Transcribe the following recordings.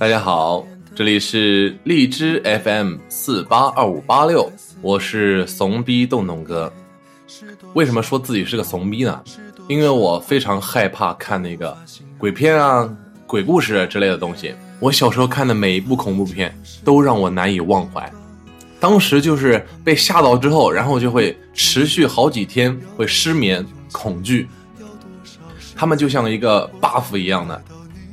大家好，这里是荔枝 FM 四八二五八六，我是怂逼洞洞哥。为什么说自己是个怂逼呢？因为我非常害怕看那个鬼片啊、鬼故事之类的东西。我小时候看的每一部恐怖片都让我难以忘怀，当时就是被吓到之后，然后就会持续好几天会失眠、恐惧。他们就像一个 buff 一样的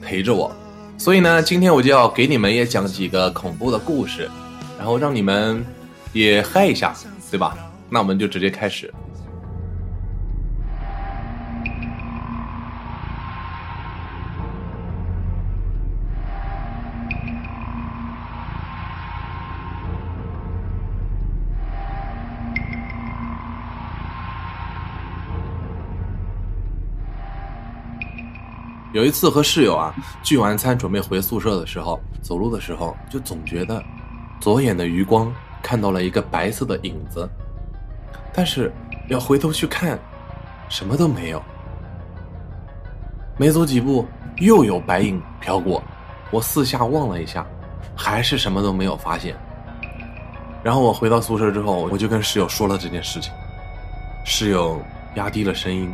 陪着我。所以呢，今天我就要给你们也讲几个恐怖的故事，然后让你们也嗨一下，对吧？那我们就直接开始。有一次和室友啊聚完餐准备回宿舍的时候，走路的时候就总觉得左眼的余光看到了一个白色的影子，但是要回头去看，什么都没有。没走几步，又有白影飘过，我四下望了一下，还是什么都没有发现。然后我回到宿舍之后，我就跟室友说了这件事情，室友压低了声音，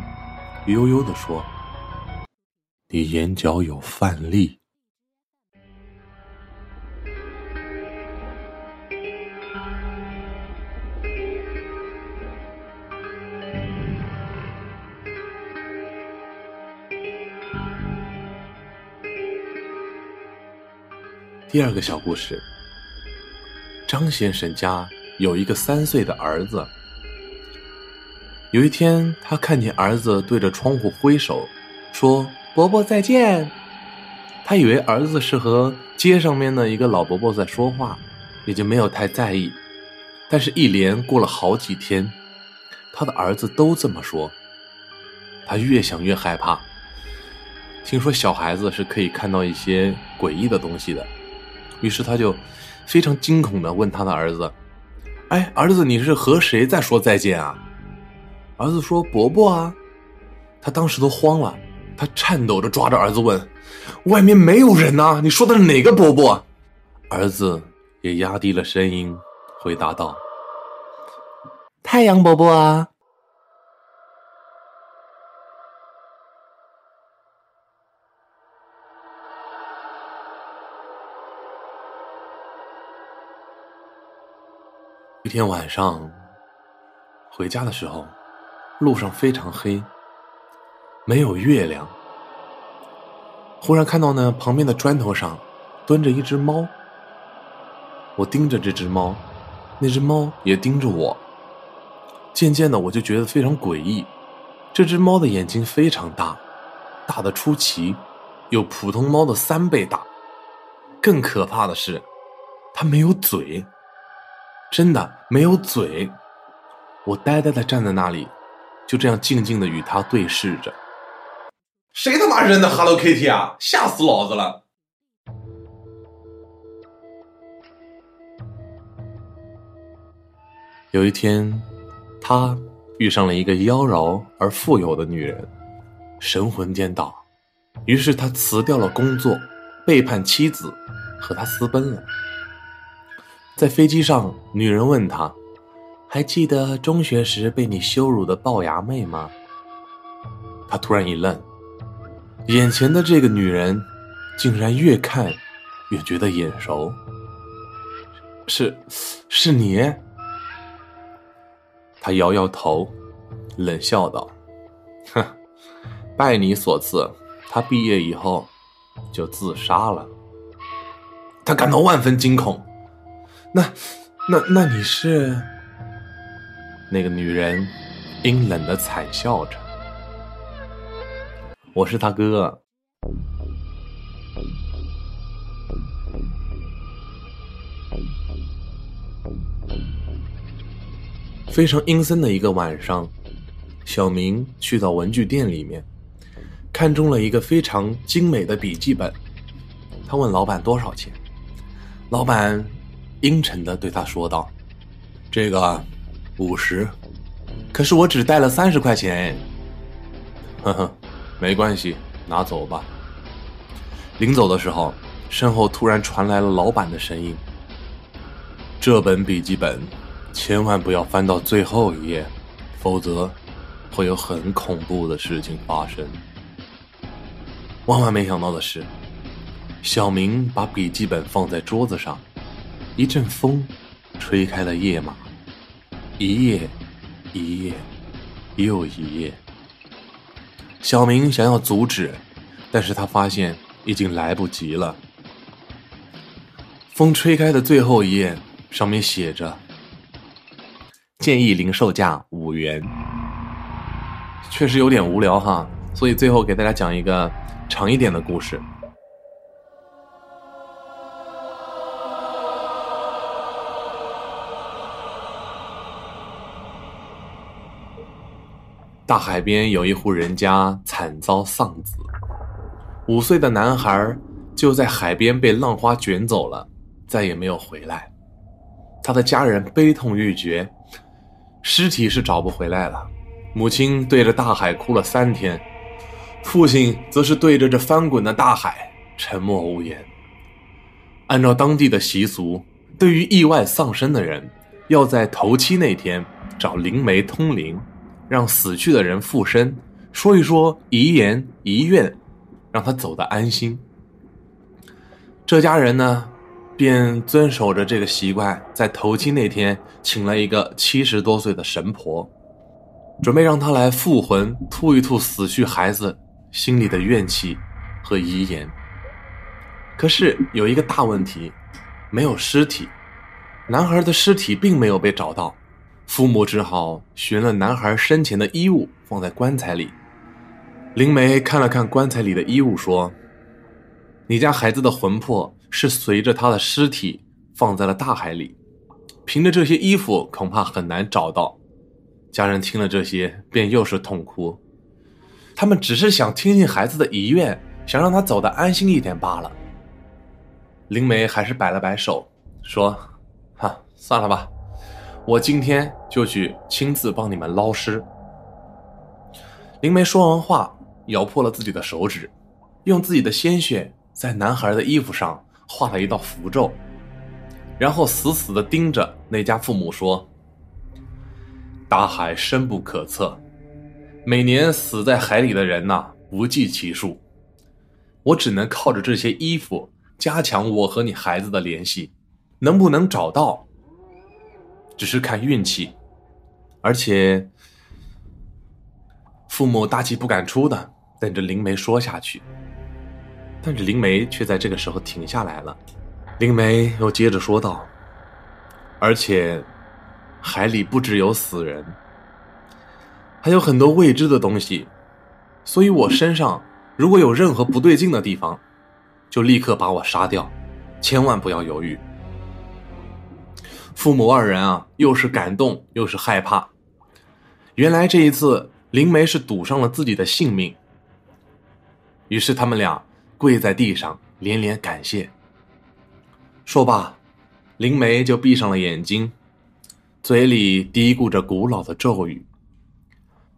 悠悠的说。你眼角有饭粒。第二个小故事，张先生家有一个三岁的儿子。有一天，他看见儿子对着窗户挥手，说。伯伯再见。他以为儿子是和街上面的一个老伯伯在说话，也就没有太在意。但是，一连过了好几天，他的儿子都这么说。他越想越害怕。听说小孩子是可以看到一些诡异的东西的，于是他就非常惊恐的问他的儿子：“哎，儿子，你是和谁在说再见啊？”儿子说：“伯伯啊。”他当时都慌了。他颤抖着抓着儿子问：“外面没有人呐？你说的是哪个伯伯？”儿子也压低了声音回答道：“太阳伯伯啊。”一天晚上回家的时候，路上非常黑。没有月亮。忽然看到呢，旁边的砖头上蹲着一只猫。我盯着这只猫，那只猫也盯着我。渐渐的，我就觉得非常诡异。这只猫的眼睛非常大，大的出奇，有普通猫的三倍大。更可怕的是，它没有嘴，真的没有嘴。我呆呆的站在那里，就这样静静的与它对视着。谁他妈扔的 Hello Kitty 啊！吓死老子了！有一天，他遇上了一个妖娆而富有的女人，神魂颠倒，于是他辞掉了工作，背叛妻子，和她私奔了。在飞机上，女人问他：“还记得中学时被你羞辱的龅牙妹吗？”他突然一愣。眼前的这个女人，竟然越看越觉得眼熟。是，是你？他摇摇头，冷笑道：“哼，拜你所赐，他毕业以后就自杀了。”他感到万分惊恐。那，那，那你是？那个女人阴冷的惨笑着。我是他哥。非常阴森的一个晚上，小明去到文具店里面，看中了一个非常精美的笔记本。他问老板多少钱，老板阴沉的对他说道：“这个五十，可是我只带了三十块钱。”呵呵。没关系，拿走吧。临走的时候，身后突然传来了老板的声音：“这本笔记本千万不要翻到最后一页，否则会有很恐怖的事情发生。”万万没想到的是，小明把笔记本放在桌子上，一阵风吹开了页码，一页，一页，又一页。小明想要阻止，但是他发现已经来不及了。风吹开的最后一页，上面写着：“建议零售价五元。”确实有点无聊哈，所以最后给大家讲一个长一点的故事。大海边有一户人家惨遭丧子，五岁的男孩就在海边被浪花卷走了，再也没有回来。他的家人悲痛欲绝，尸体是找不回来了。母亲对着大海哭了三天，父亲则是对着这翻滚的大海沉默无言。按照当地的习俗，对于意外丧生的人，要在头七那天找灵媒通灵。让死去的人附身，说一说遗言遗愿，让他走得安心。这家人呢，便遵守着这个习惯，在头七那天请了一个七十多岁的神婆，准备让他来附魂，吐一吐死去孩子心里的怨气和遗言。可是有一个大问题，没有尸体，男孩的尸体并没有被找到。父母只好寻了男孩生前的衣物，放在棺材里。灵媒看了看棺材里的衣物，说：“你家孩子的魂魄是随着他的尸体放在了大海里，凭着这些衣服，恐怕很难找到。”家人听了这些，便又是痛哭。他们只是想听听孩子的遗愿，想让他走得安心一点罢了。灵媒还是摆了摆手，说：“哈，算了吧。”我今天就去亲自帮你们捞尸。灵媒说完话，咬破了自己的手指，用自己的鲜血在男孩的衣服上画了一道符咒，然后死死的盯着那家父母说：“大海深不可测，每年死在海里的人呐不计其数，我只能靠着这些衣服加强我和你孩子的联系，能不能找到？”只是看运气，而且父母大气不敢出的等着灵媒说下去，但是灵媒却在这个时候停下来了。灵媒又接着说道：“而且海里不只有死人，还有很多未知的东西，所以我身上如果有任何不对劲的地方，就立刻把我杀掉，千万不要犹豫。”父母二人啊，又是感动又是害怕。原来这一次灵媒是赌上了自己的性命。于是他们俩跪在地上连连感谢。说罢，灵媒就闭上了眼睛，嘴里嘀咕着古老的咒语。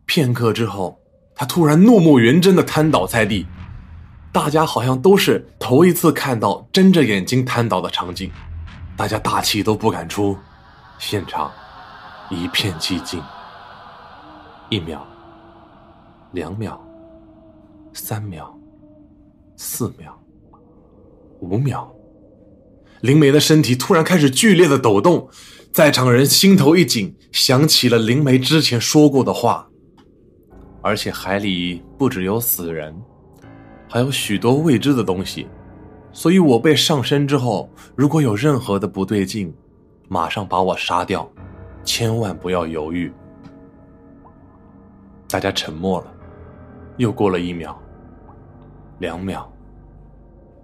片刻之后，他突然怒目圆睁的瘫倒在地。大家好像都是头一次看到睁着眼睛瘫倒的场景。大家大气都不敢出，现场一片寂静。一秒，两秒，三秒，四秒，五秒，灵媒的身体突然开始剧烈的抖动，在场人心头一紧，想起了灵媒之前说过的话，而且海里不只有死人，还有许多未知的东西。所以我被上身之后，如果有任何的不对劲，马上把我杀掉，千万不要犹豫。大家沉默了，又过了一秒，两秒，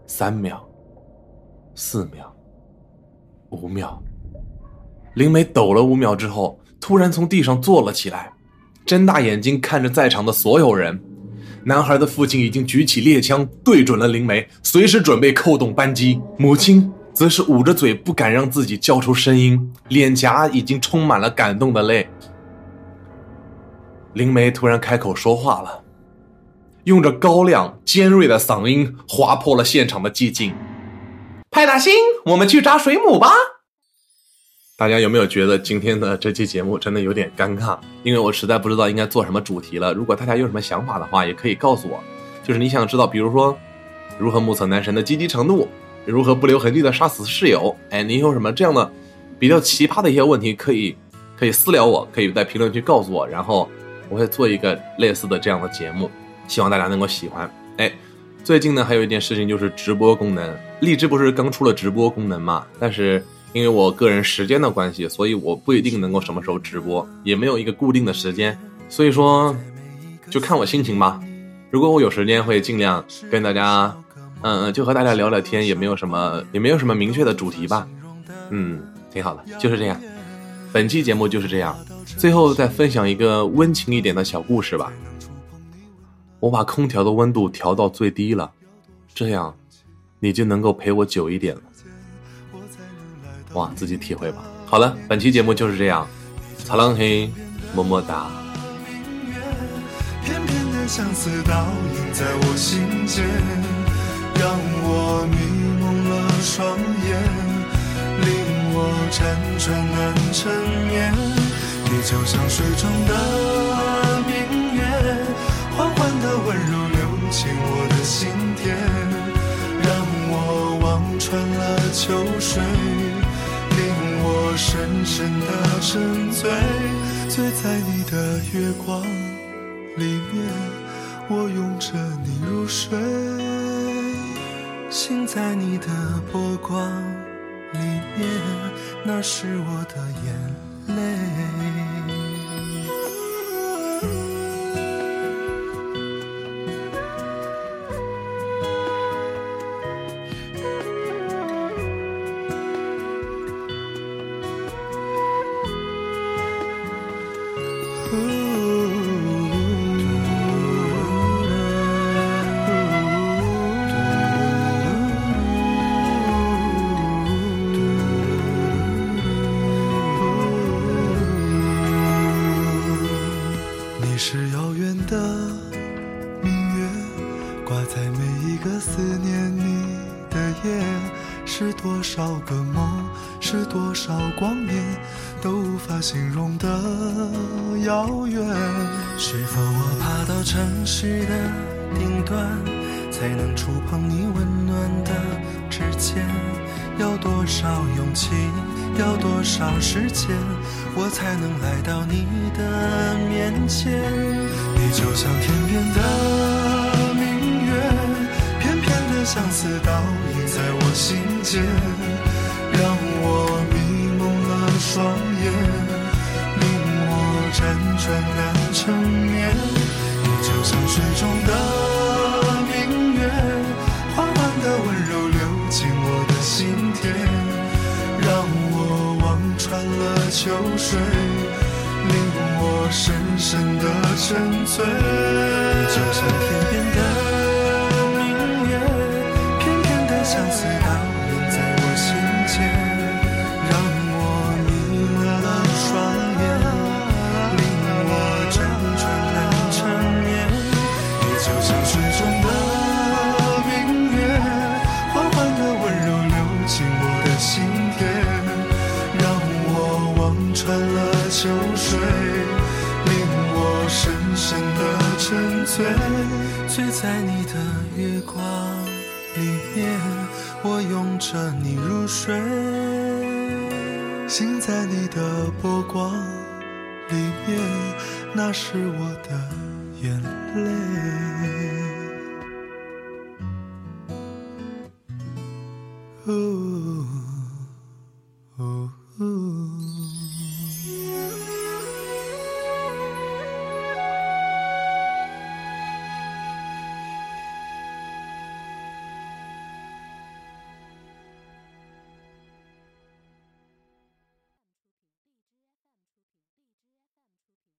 三秒，四秒，五秒。灵媒抖了五秒之后，突然从地上坐了起来，睁大眼睛看着在场的所有人。男孩的父亲已经举起猎枪，对准了灵媒，随时准备扣动扳机。母亲则是捂着嘴，不敢让自己叫出声音，脸颊已经充满了感动的泪。灵媒突然开口说话了，用着高亮尖锐的嗓音划破了现场的寂静。派大星，我们去抓水母吧。大家有没有觉得今天的这期节目真的有点尴尬？因为我实在不知道应该做什么主题了。如果大家有什么想法的话，也可以告诉我。就是你想知道，比如说如何目测男神的积极程度，如何不留痕迹的杀死室友，哎，你有什么这样的比较奇葩的一些问题，可以可以私聊我，可以在评论区告诉我，然后我会做一个类似的这样的节目，希望大家能够喜欢。哎，最近呢还有一件事情就是直播功能，荔枝不是刚出了直播功能嘛？但是因为我个人时间的关系，所以我不一定能够什么时候直播，也没有一个固定的时间，所以说就看我心情吧。如果我有时间，会尽量跟大家，嗯，就和大家聊聊天，也没有什么，也没有什么明确的主题吧。嗯，挺好的，就是这样。本期节目就是这样，最后再分享一个温情一点的小故事吧。我把空调的温度调到最低了，这样你就能够陪我久一点了。哇，自己体会吧。好了，本期节目就是这样。擦浪嘿，么么哒。片片的相思倒映在我心间，让我迷蒙了双眼，令我辗转难成眠。你就像水中的明月，缓缓的温柔流进我的心田，让我望穿了秋水。我深深的沉醉，醉在你的月光里面，我拥着你入睡，醒在你的波光里面，那是我的眼泪。形容的遥远，是否我爬到城市的顶端，才能触碰你温暖的指尖？要多少勇气，要多少时间，我才能来到你的面前？你就像天边的明月，片片的相思倒映在我心间，让我迷蒙了双眼。辗转难成眠，你就像水中的明月，缓缓的温柔流进我的心田，让我望穿了秋水，令我深深的沉醉。就像水中的明月缓缓的温柔流进我的心田让我望穿了秋水令我深深的沉醉醉在你的月光里面我拥着你入睡醒在你的波光里面那是我的。